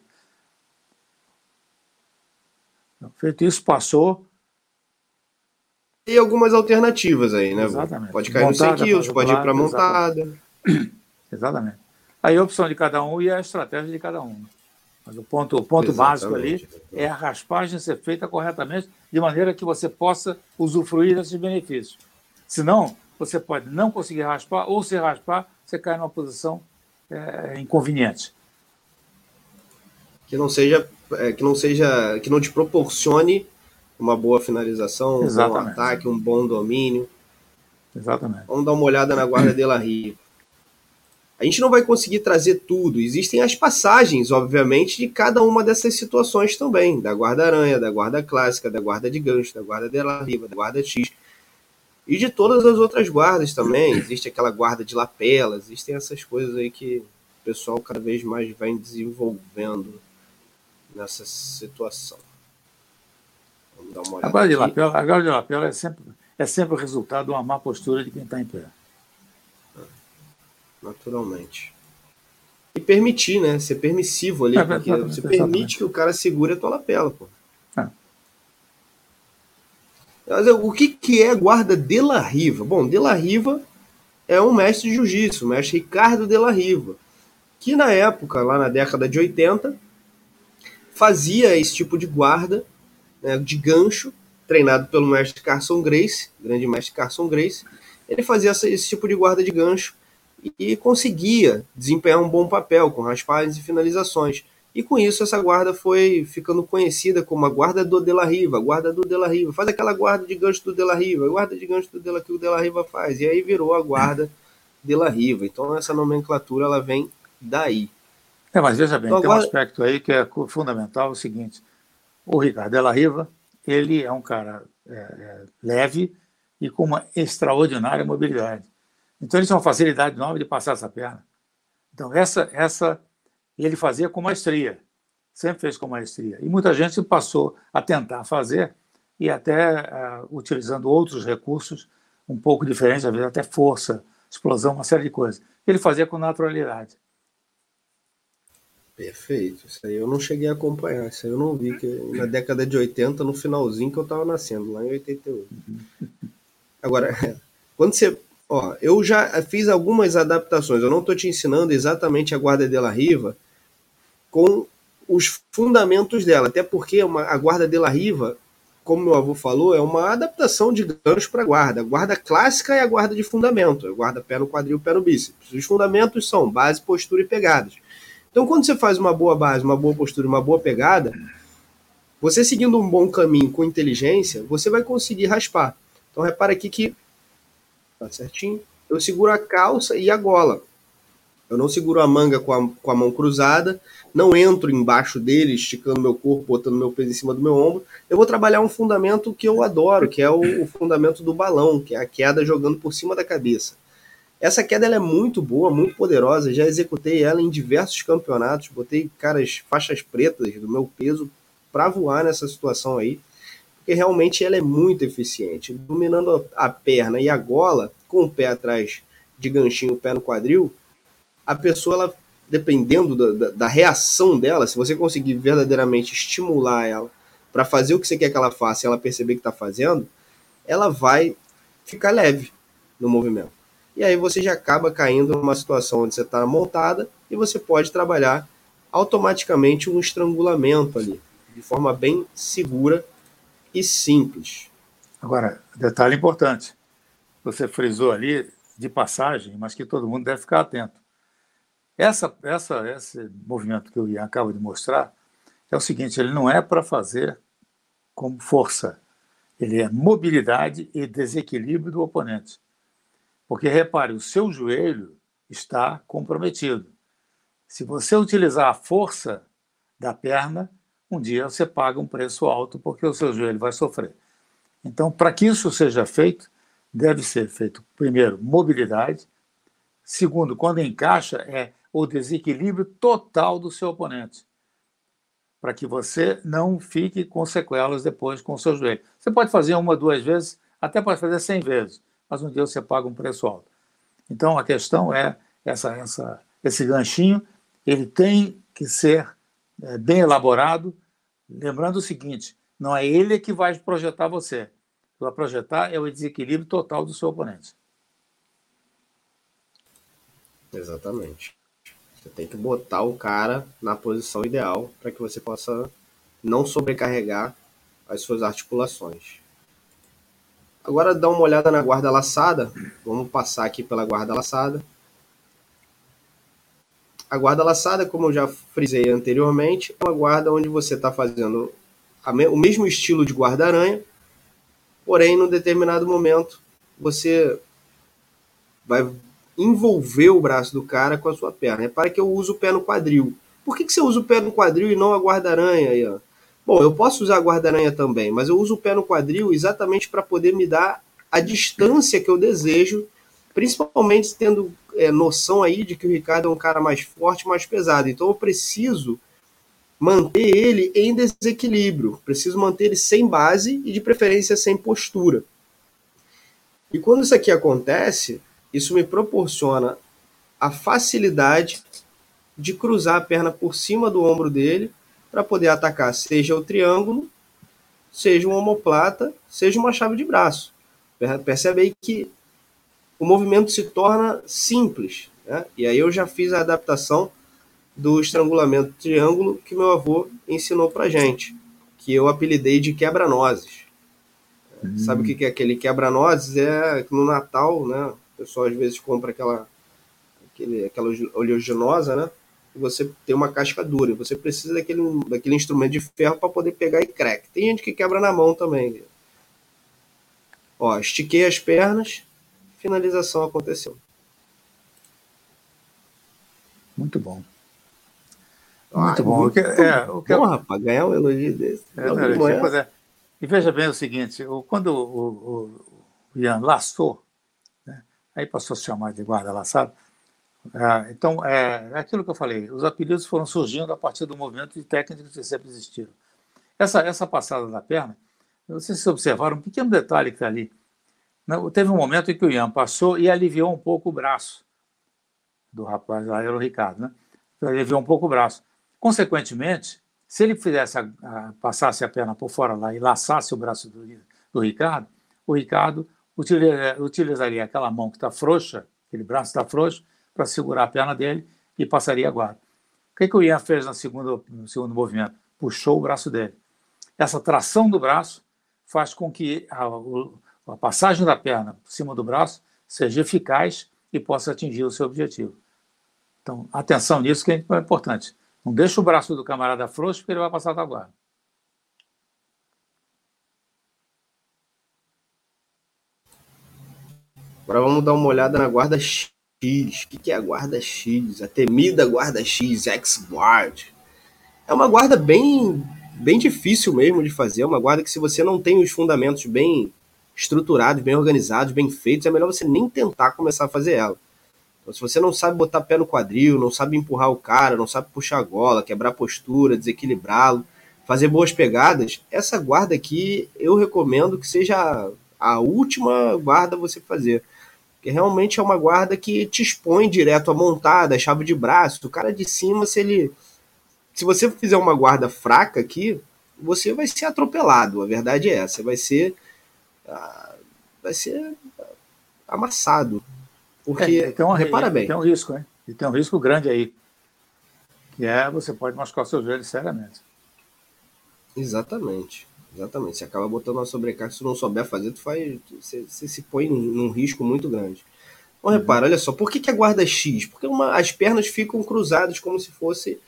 Feito isso, passou. E algumas alternativas aí, né? Exatamente. Pode cair montada, no 100 quilos, pode ir para montada. Exatamente. Aí a opção de cada um e a estratégia de cada um. Mas o ponto, o ponto básico ali é a raspagem ser feita corretamente, de maneira que você possa usufruir desses benefícios. Senão, você pode não conseguir raspar, ou se raspar, você cai numa posição é, inconveniente. Que não seja, é, que não seja, que não te proporcione uma boa finalização, um bom ataque, um bom domínio. Exatamente. Vamos dar uma olhada na guarda de La Rio. A gente não vai conseguir trazer tudo. Existem as passagens, obviamente, de cada uma dessas situações também. Da guarda-aranha, da guarda clássica, da guarda de gancho, da guarda de la riva, da guarda X. E de todas as outras guardas também. Existe aquela guarda de lapela, existem essas coisas aí que o pessoal cada vez mais vai desenvolvendo nessa situação. Vamos dar uma olhada. A guarda de lapela, a guarda de lapela é sempre, é sempre o resultado de uma má postura de quem está em pé naturalmente. E permitir, né? Ser permissivo ali, é, porque você permite que o cara segure a tua lapela, pô. É. Mas o que, que é guarda de la Riva? Bom, de la Riva é um mestre de jiu-jitsu, o mestre Ricardo de la Riva, que na época, lá na década de 80, fazia esse tipo de guarda né, de gancho, treinado pelo mestre Carson Grace, grande mestre Carson Grace. Ele fazia esse tipo de guarda de gancho e conseguia desempenhar um bom papel com raspagens e finalizações. E com isso essa guarda foi ficando conhecida como a guarda do De La Riva, a guarda do De La Riva. Faz aquela guarda de gancho do De La Riva, a guarda de gancho do De La, que o De La Riva faz. E aí virou a guarda De La Riva. Então essa nomenclatura ela vem daí. É, mas veja bem, então, tem guarda... um aspecto aí que é fundamental, é o seguinte. O Ricardo De La Riva, ele é um cara é, é, leve e com uma extraordinária mobilidade. Então ele tinha uma facilidade nova de passar essa perna. Então essa, essa ele fazia com maestria, sempre fez com maestria. E muita gente passou a tentar fazer e até uh, utilizando outros recursos um pouco diferentes, às vezes até força, explosão, uma série de coisas. Ele fazia com naturalidade. Perfeito. Isso aí eu não cheguei a acompanhar. Isso aí eu não vi. Que na década de 80, no finalzinho que eu estava nascendo, lá em 88. Agora, quando você Ó, eu já fiz algumas adaptações. Eu não estou te ensinando exatamente a guarda de la riva com os fundamentos dela, até porque uma, a guarda de la riva, como meu avô falou, é uma adaptação de gancho para guarda. A guarda clássica é a guarda de fundamento, a guarda pé no quadril, pé no bíceps. Os fundamentos são base, postura e pegadas. Então, quando você faz uma boa base, uma boa postura, uma boa pegada, você seguindo um bom caminho com inteligência, você vai conseguir raspar. Então, repara aqui que tá certinho? Eu seguro a calça e a gola. Eu não seguro a manga com a, com a mão cruzada, não entro embaixo dele, esticando meu corpo, botando meu peso em cima do meu ombro. Eu vou trabalhar um fundamento que eu adoro, que é o, o fundamento do balão, que é a queda jogando por cima da cabeça. Essa queda é muito boa, muito poderosa. Já executei ela em diversos campeonatos. Botei caras faixas pretas do meu peso para voar nessa situação aí porque realmente ela é muito eficiente. Dominando a perna e a gola, com o pé atrás de ganchinho, o pé no quadril, a pessoa, ela, dependendo da, da, da reação dela, se você conseguir verdadeiramente estimular ela para fazer o que você quer que ela faça e ela perceber que está fazendo, ela vai ficar leve no movimento. E aí você já acaba caindo numa situação onde você está montada e você pode trabalhar automaticamente um estrangulamento ali, de forma bem segura e simples. Agora, detalhe importante: você frisou ali de passagem, mas que todo mundo deve ficar atento. Essa, essa, esse movimento que o Ian acaba de mostrar é o seguinte: ele não é para fazer como força, ele é mobilidade e desequilíbrio do oponente. Porque repare, o seu joelho está comprometido. Se você utilizar a força da perna, um dia você paga um preço alto porque o seu joelho vai sofrer. Então, para que isso seja feito, deve ser feito, primeiro, mobilidade, segundo, quando encaixa, é o desequilíbrio total do seu oponente, para que você não fique com sequelas depois com o seu joelho. Você pode fazer uma, duas vezes, até pode fazer cem vezes, mas um dia você paga um preço alto. Então, a questão é essa, essa, esse ganchinho, ele tem que ser é, bem elaborado, lembrando o seguinte: não é ele que vai projetar você. Vai projetar é o desequilíbrio total do seu oponente. Exatamente. Você tem que botar o cara na posição ideal para que você possa não sobrecarregar as suas articulações. Agora dá uma olhada na guarda laçada. Vamos passar aqui pela guarda laçada. A guarda laçada, como eu já frisei anteriormente, é uma guarda onde você está fazendo o mesmo estilo de guarda-aranha, porém, num determinado momento, você vai envolver o braço do cara com a sua perna. Repara que eu uso o pé no quadril. Por que, que você usa o pé no quadril e não a guarda-aranha? Bom, eu posso usar a guarda-aranha também, mas eu uso o pé no quadril exatamente para poder me dar a distância que eu desejo, principalmente tendo é, noção aí de que o Ricardo é um cara mais forte, mais pesado. Então eu preciso manter ele em desequilíbrio, preciso manter ele sem base e de preferência sem postura. E quando isso aqui acontece, isso me proporciona a facilidade de cruzar a perna por cima do ombro dele para poder atacar seja o triângulo, seja um omoplata, seja uma chave de braço. Percebe aí que o movimento se torna simples. Né? E aí eu já fiz a adaptação do estrangulamento triângulo que meu avô ensinou para gente, que eu apelidei de quebra-nozes. Hum. Sabe o que é aquele quebra-nozes? É no Natal, né? O pessoal às vezes compra aquela, aquele, aquela oleaginosa, né? E você tem uma casca dura. Você precisa daquele, daquele instrumento de ferro para poder pegar e crack. Tem gente que quebra na mão também. Ó, estiquei as pernas, finalização aconteceu. Muito bom. Muito ah, bom. Muito, é, o que bom, rapaz, ganhar um elogio desse. É, é, é. E veja bem o seguinte, quando o, o, o Ian laçou, né, aí passou a se chamar de guarda laçado, é, então, é, é, aquilo que eu falei, os apelidos foram surgindo a partir do movimento de técnicas que sempre existiram. Essa, essa passada da perna, vocês se observaram um pequeno detalhe que está ali. Teve um momento em que o Ian passou e aliviou um pouco o braço do rapaz, lá era o Ricardo, né? Aliviou um pouco o braço. Consequentemente, se ele fizesse a, a, passasse a perna por fora lá e laçasse o braço do, do Ricardo, o Ricardo utilizaria, utilizaria aquela mão que está frouxa, aquele braço está frouxo, para segurar a perna dele e passaria a guarda. O que, que o Ian fez no segundo, no segundo movimento? Puxou o braço dele. Essa tração do braço faz com que a, a passagem da perna por cima do braço seja eficaz e possa atingir o seu objetivo. Então, atenção nisso que é importante. Não deixa o braço do camarada frouxo, porque ele vai passar da guarda. Agora vamos dar uma olhada na guarda X. O que é a guarda X? A temida guarda X, X-Guard. É uma guarda bem, bem difícil mesmo de fazer. É uma guarda que, se você não tem os fundamentos bem estruturados, bem organizados, bem feitos, é melhor você nem tentar começar a fazer ela. Então, se você não sabe botar pé no quadril, não sabe empurrar o cara, não sabe puxar a gola, quebrar a postura, desequilibrá-lo, fazer boas pegadas, essa guarda aqui eu recomendo que seja a última guarda você fazer. Porque realmente é uma guarda que te expõe direto à montada, a chave de braço. O cara de cima, se ele. Se você fizer uma guarda fraca aqui, você vai ser atropelado. A verdade é essa. Vai ser. Ah, vai ser amassado. Porque, é, tem uma, repara bem. Tem um risco, hein? E tem um risco grande aí. Que é você pode machucar o seu joelho seriamente. Exatamente. Exatamente. Você acaba botando uma sobrecarga. Se não souber fazer, tu faz, você, você se põe num risco muito grande. Então, repara, olha só, por que, que a guarda é X? Porque uma, as pernas ficam cruzadas como se fosse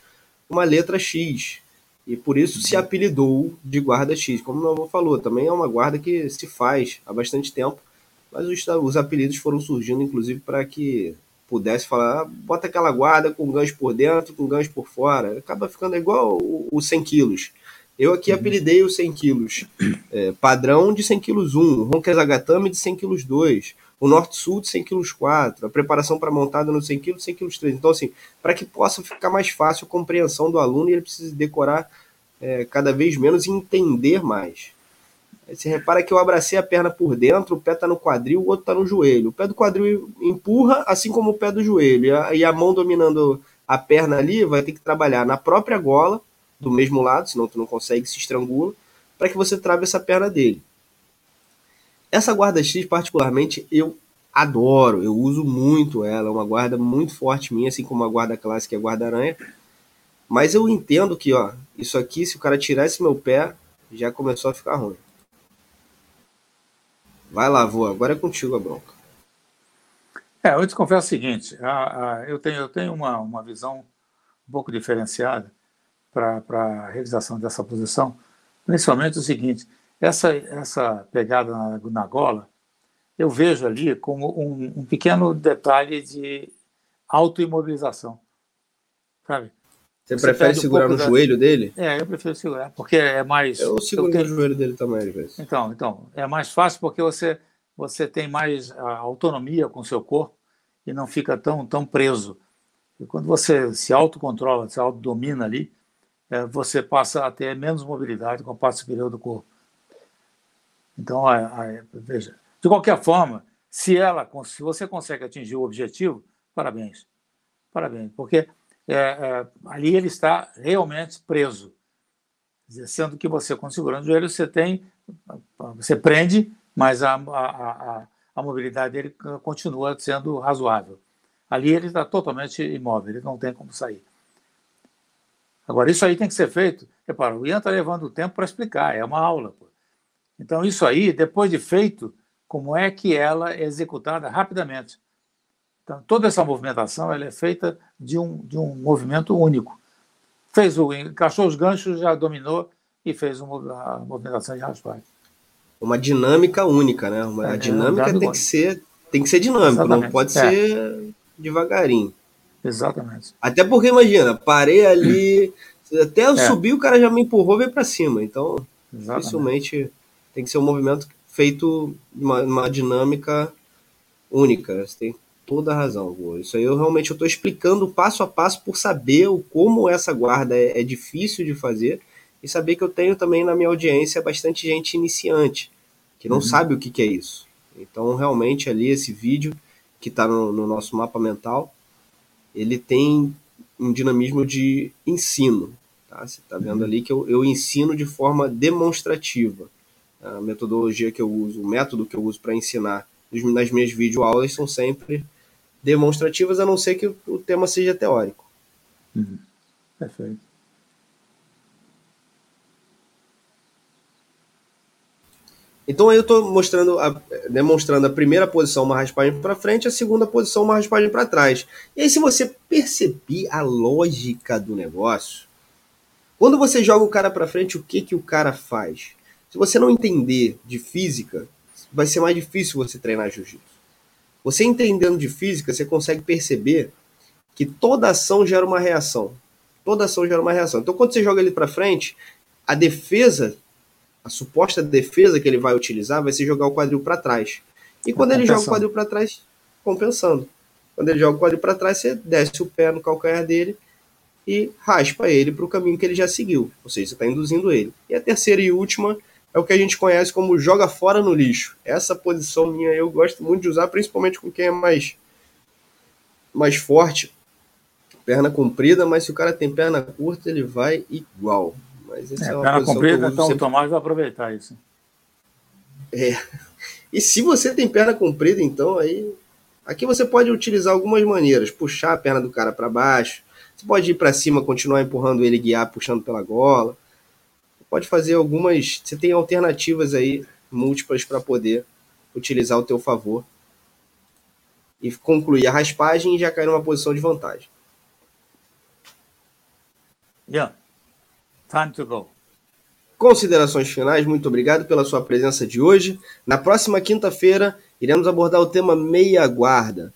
uma letra X. E por isso se apelidou de guarda X. Como o meu avô falou, também é uma guarda que se faz há bastante tempo mas os, os apelidos foram surgindo, inclusive, para que pudesse falar, ah, bota aquela guarda com gancho por dentro, com gancho por fora. Acaba ficando igual o, o 100 quilos. Eu aqui uhum. apelidei o 100 quilos é, padrão de 100 quilos 1, o Ronkesagatame de 100 quilos 2, o Norte-Sul de 100 quilos 4, a preparação para montada no 100 quilos, 100 quilos 3. Então, assim, para que possa ficar mais fácil a compreensão do aluno ele precisa decorar é, cada vez menos e entender mais. Aí você repara que eu abracei a perna por dentro, o pé está no quadril, o outro está no joelho. O pé do quadril empurra, assim como o pé do joelho. E a, e a mão dominando a perna ali vai ter que trabalhar na própria gola, do mesmo lado, senão tu não consegue, se estrangula, para que você trave essa perna dele. Essa guarda X, particularmente, eu adoro, eu uso muito ela, é uma guarda muito forte minha, assim como a guarda clássica e a guarda-aranha. Mas eu entendo que, ó, isso aqui, se o cara tirar esse meu pé, já começou a ficar ruim. Vai lá, voa, agora é contigo a bronca. É, eu te confesso o seguinte, a, a, eu tenho, eu tenho uma, uma visão um pouco diferenciada para a realização dessa posição, principalmente o seguinte, essa, essa pegada na, na gola, eu vejo ali como um, um pequeno detalhe de autoimobilização, sabe? Você, Você prefere segurar um no da... joelho dele? É, eu prefiro segurar, porque é mais... Eu seguro tenho... no joelho dele também, às vezes. Então, então, é mais fácil porque você, você tem mais autonomia com o seu corpo e não fica tão, tão preso. E quando você se autocontrola, se autodomina ali, é, você passa a ter menos mobilidade com a parte superior do corpo. Então, a, a, veja, de qualquer forma, se ela, se você consegue atingir o objetivo, parabéns, parabéns, porque é, é, ali ele está realmente preso, sendo que você com segurando o joelho você tem, você prende, mas a, a, a, a mobilidade dele continua sendo razoável. Ali ele está totalmente imóvel, ele não tem como sair. Agora, isso aí tem que ser feito. Repara, o Ian está levando tempo para explicar, é uma aula. Pô. Então, isso aí, depois de feito, como é que ela é executada rapidamente? Então, toda essa movimentação ela é feita de um, de um movimento único. Fez o, encaixou os ganchos, já dominou e fez uma, a movimentação de raspagem. Uma dinâmica única, né? Uma, é, a dinâmica é tem, que ser, tem que ser dinâmica, não pode é. ser devagarinho. Exatamente. Até porque, imagina, parei ali, até eu é. subir, o cara já me empurrou e veio para cima. Então, Exatamente. dificilmente tem que ser um movimento feito uma, uma dinâmica única. Você tem toda a razão. Isso aí eu realmente estou explicando passo a passo por saber o, como essa guarda é, é, difícil de fazer e saber que eu tenho também na minha audiência bastante gente iniciante que não uhum. sabe o que, que, é isso. Então, realmente, ali esse vídeo que está no, no nosso mapa mental, ele tem um dinamismo de ensino. Tá? Você está vendo uhum. ali que eu, eu ensino de forma demonstrativa. A metodologia que eu uso, o método que eu uso para ensinar nas minhas videoaulas são sempre demonstrativas, a não ser que o tema seja teórico. Uhum. Perfeito. Então aí eu estou mostrando, a, demonstrando a primeira posição uma raspagem para frente, a segunda posição uma raspagem para trás. E aí se você perceber a lógica do negócio, quando você joga o cara para frente, o que que o cara faz? Se você não entender de física, vai ser mais difícil você treinar jiu-jitsu. Você entendendo de física, você consegue perceber que toda ação gera uma reação. Toda ação gera uma reação. Então, quando você joga ele para frente, a defesa, a suposta defesa que ele vai utilizar vai ser jogar o quadril para trás. E quando ele joga o quadril para trás, compensando. Quando ele joga o quadril para trás, você desce o pé no calcanhar dele e raspa ele para o caminho que ele já seguiu. Ou seja, você está induzindo ele. E a terceira e última é o que a gente conhece como joga fora no lixo. Essa posição minha eu gosto muito de usar, principalmente com quem é mais, mais forte, perna comprida, mas se o cara tem perna curta, ele vai igual. Mas essa é, é uma perna comprida, então sempre... o Tomás vai aproveitar isso. É. E se você tem perna comprida, então aí aqui você pode utilizar algumas maneiras, puxar a perna do cara para baixo, você pode ir para cima, continuar empurrando ele, guiar puxando pela gola pode fazer algumas. Você tem alternativas aí múltiplas para poder utilizar o teu favor e concluir a raspagem e já cair numa posição de vantagem. Yeah. Time to go. Considerações finais, muito obrigado pela sua presença de hoje. Na próxima quinta-feira, iremos abordar o tema meia guarda.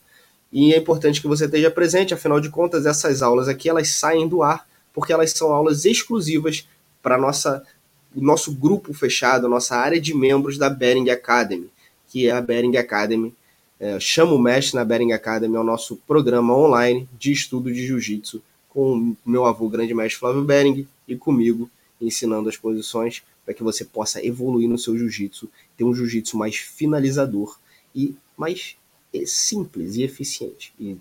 E é importante que você esteja presente, afinal de contas, essas aulas aqui elas saem do ar, porque elas são aulas exclusivas para nossa o nosso grupo fechado, a nossa área de membros da Bering Academy, que é a Bering Academy. É, chama o mestre na Bering Academy, é o nosso programa online de estudo de jiu-jitsu com o meu avô, grande mestre Flávio Bering, e comigo, ensinando as posições para que você possa evoluir no seu jiu-jitsu, ter um jiu-jitsu mais finalizador e mais é, simples e eficiente. E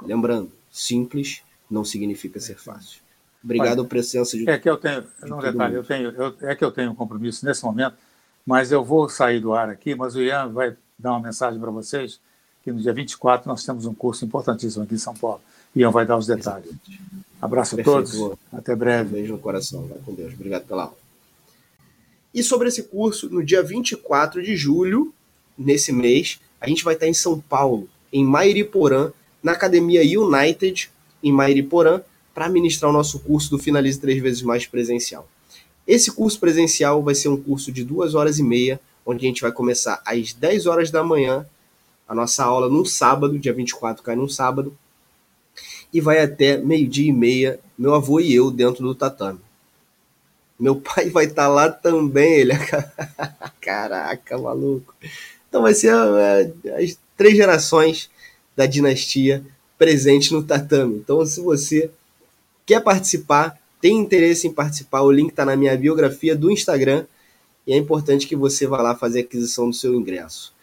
lembrando, simples não significa ser fácil. Obrigado pela presença de É que eu tenho, de um detalhe, eu tenho, eu, é que eu tenho um compromisso nesse momento, mas eu vou sair do ar aqui, mas o Ian vai dar uma mensagem para vocês, que no dia 24 nós temos um curso importantíssimo aqui em São Paulo. Ian vai dar os detalhes. Abraço Perfeito. a todos. Até breve. Um beijo no coração. Vai com Deus. Obrigado pela aula. E sobre esse curso, no dia 24 de julho, nesse mês, a gente vai estar em São Paulo, em Mairiporã, na Academia United, em Mairiporã, para ministrar o nosso curso do Finalize Três Vezes Mais presencial. Esse curso presencial vai ser um curso de duas horas e meia, onde a gente vai começar às 10 horas da manhã, a nossa aula num sábado, dia 24 cai num sábado, e vai até meio-dia e meia, meu avô e eu dentro do tatame. Meu pai vai estar tá lá também, ele. Caraca, maluco. Então vai ser é, as três gerações da dinastia presente no tatame. Então, se você quer participar, tem interesse em participar, o link está na minha biografia do Instagram e é importante que você vá lá fazer a aquisição do seu ingresso.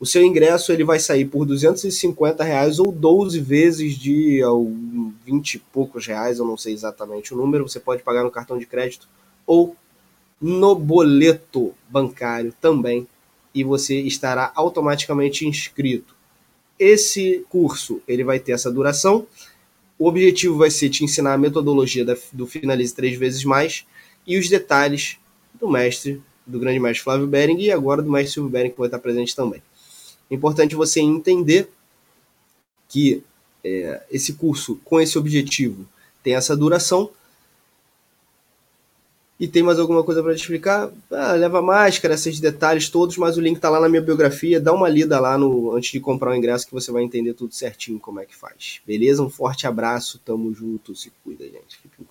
O seu ingresso ele vai sair por 250 reais ou 12 vezes de 20 e poucos reais, eu não sei exatamente o número. Você pode pagar no cartão de crédito ou no boleto bancário também e você estará automaticamente inscrito. Esse curso ele vai ter essa duração. O objetivo vai ser te ensinar a metodologia do Finalize Três Vezes Mais e os detalhes do mestre, do grande mestre Flávio Bering e agora do mestre Silvio Bering que vai estar presente também. É importante você entender que é, esse curso, com esse objetivo, tem essa duração. E tem mais alguma coisa para te explicar? Ah, leva máscara, esses detalhes todos, mas o link está lá na minha biografia. Dá uma lida lá no antes de comprar o ingresso que você vai entender tudo certinho como é que faz. Beleza? Um forte abraço, tamo junto, se cuida, gente. Fique